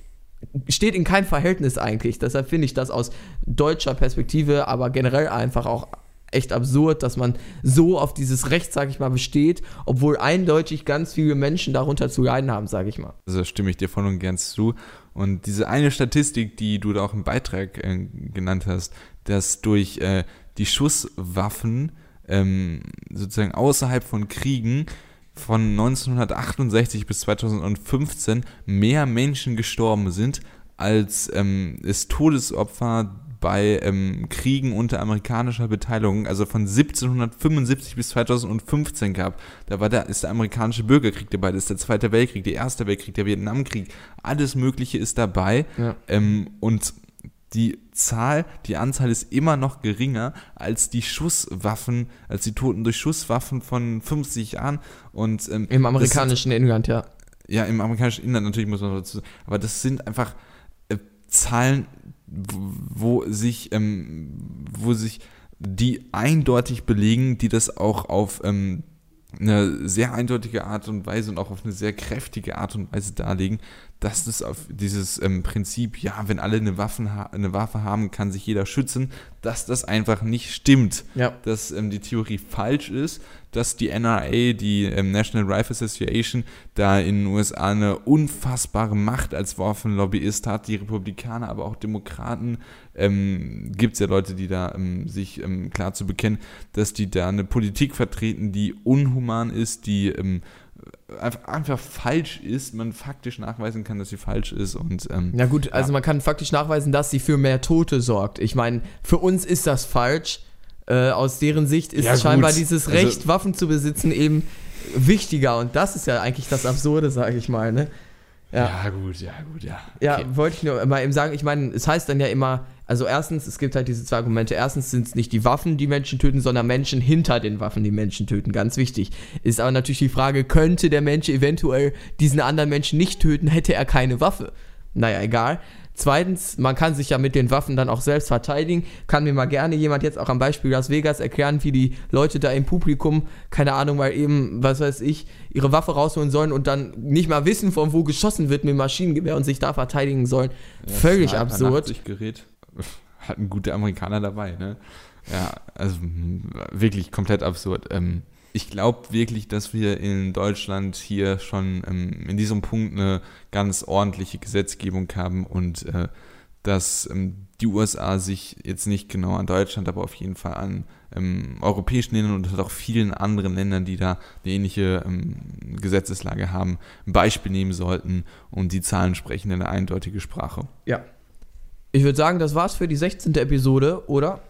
steht in keinem Verhältnis eigentlich. Deshalb finde ich das aus deutscher Perspektive, aber generell einfach auch echt absurd, dass man so auf dieses Recht, sage ich mal, besteht, obwohl eindeutig ganz viele Menschen darunter zu leiden haben, sage ich mal. Also stimme ich dir voll und gern zu. Und diese eine Statistik, die du da auch im Beitrag äh, genannt hast, dass durch äh, die Schusswaffen ähm, sozusagen außerhalb von Kriegen von 1968 bis 2015 mehr Menschen gestorben sind, als ähm, es Todesopfer bei ähm, Kriegen unter amerikanischer Beteiligung, also von 1775 bis 2015 gab. Da war der, ist der amerikanische Bürgerkrieg dabei, das ist der Zweite Weltkrieg, der Erste Weltkrieg, der Vietnamkrieg, alles Mögliche ist dabei. Ja. Ähm, und die Zahl, die Anzahl ist immer noch geringer als die Schusswaffen, als die Toten durch Schusswaffen von 50 Jahren. Und, ähm, Im amerikanischen sind, Inland, ja. Ja, im amerikanischen Inland natürlich muss man dazu sagen. Aber das sind einfach äh, Zahlen, wo sich, ähm, wo sich die eindeutig belegen, die das auch auf ähm, eine sehr eindeutige Art und Weise und auch auf eine sehr kräftige Art und Weise darlegen, dass das auf dieses ähm, Prinzip, ja, wenn alle eine, Waffen eine Waffe haben, kann sich jeder schützen, dass das einfach nicht stimmt. Ja. Dass ähm, die Theorie falsch ist, dass die NRA, die ähm, National Rifle Association, da in den USA eine unfassbare Macht als Waffenlobbyist hat. Die Republikaner, aber auch Demokraten, ähm, gibt es ja Leute, die da ähm, sich ähm, klar zu bekennen, dass die da eine Politik vertreten, die unhuman ist, die ähm, einfach, falsch ist, man faktisch nachweisen kann, dass sie falsch ist. Und, ähm, ja gut, also ja. man kann faktisch nachweisen, dass sie für mehr Tote sorgt. Ich meine, für uns ist das falsch. Äh, aus deren Sicht ist ja, scheinbar dieses also Recht, also, Waffen zu besitzen, eben wichtiger. Und das ist ja eigentlich das Absurde, sage ich mal. Ne? Ja. ja. gut, ja, gut, ja. Ja, wollte ich nur mal eben sagen, ich meine, es heißt dann ja immer, also erstens, es gibt halt diese zwei Argumente. Erstens sind es nicht die Waffen, die Menschen töten, sondern Menschen hinter den Waffen, die Menschen töten. Ganz wichtig. Ist aber natürlich die Frage, könnte der Mensch eventuell diesen anderen Menschen nicht töten, hätte er keine Waffe? Naja, egal. Zweitens, man kann sich ja mit den Waffen dann auch selbst verteidigen. Kann mir mal gerne jemand jetzt auch am Beispiel Las Vegas erklären, wie die Leute da im Publikum, keine Ahnung, mal eben, was weiß ich, ihre Waffe rausholen sollen und dann nicht mal wissen, von wo geschossen wird mit Maschinengewehr und sich da verteidigen sollen. Ja, Völlig absurd. Gerät hatten gute Amerikaner dabei, ne? Ja, also wirklich komplett absurd. Ähm, ich glaube wirklich, dass wir in Deutschland hier schon ähm, in diesem Punkt eine ganz ordentliche Gesetzgebung haben und äh, dass ähm, die USA sich jetzt nicht genau an Deutschland, aber auf jeden Fall an ähm, europäischen Ländern und auch vielen anderen Ländern, die da eine ähnliche ähm, Gesetzeslage haben, ein Beispiel nehmen sollten und die Zahlen sprechen eine eindeutige Sprache. Ja, ich würde sagen, das war's für die 16. Episode, oder?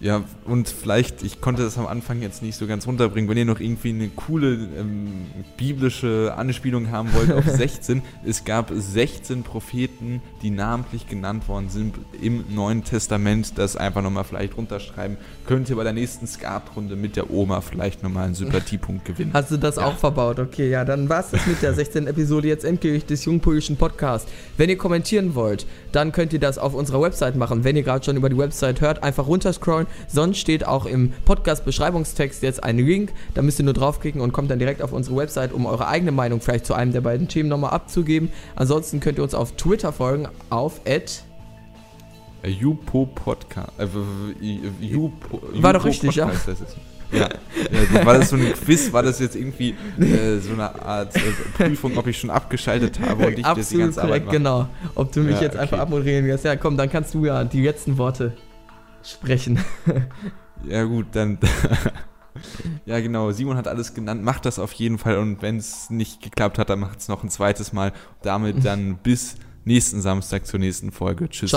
Ja, und vielleicht, ich konnte das am Anfang jetzt nicht so ganz runterbringen, wenn ihr noch irgendwie eine coole ähm, biblische Anspielung haben wollt auf 16, es gab 16 Propheten, die namentlich genannt worden sind im Neuen Testament. Das einfach nochmal vielleicht runterschreiben. Könnt ihr bei der nächsten Skat-Runde mit der Oma vielleicht nochmal einen Sympathiepunkt gewinnen. Hast du das ja. auch verbaut? Okay, ja, dann war es das mit der 16. Episode jetzt endgültig des Jungpolitischen Podcasts. Wenn ihr kommentieren wollt, dann könnt ihr das auf unserer Website machen. Wenn ihr gerade schon über die Website hört, einfach runterscrollen Sonst steht auch im Podcast-Beschreibungstext jetzt ein Link. Da müsst ihr nur draufklicken und kommt dann direkt auf unsere Website, um eure eigene Meinung vielleicht zu einem der beiden Themen nochmal abzugeben. Ansonsten könnt ihr uns auf Twitter folgen auf Jupo Podcast. Äh, Jupo, War doch richtig, ja. Ja, ja, war das so ein Quiz? War das jetzt irgendwie äh, so eine Art äh, Prüfung, ob ich schon abgeschaltet habe und ich Absolut die ganze korrekt, Arbeit genau. Ob du mich ja, jetzt okay. einfach abmoderieren wirst. Ja, komm, dann kannst du ja die letzten Worte sprechen. ja, gut, dann. ja, genau. Simon hat alles genannt. Macht das auf jeden Fall. Und wenn es nicht geklappt hat, dann macht es noch ein zweites Mal. Damit dann bis nächsten Samstag zur nächsten Folge. Tschüss.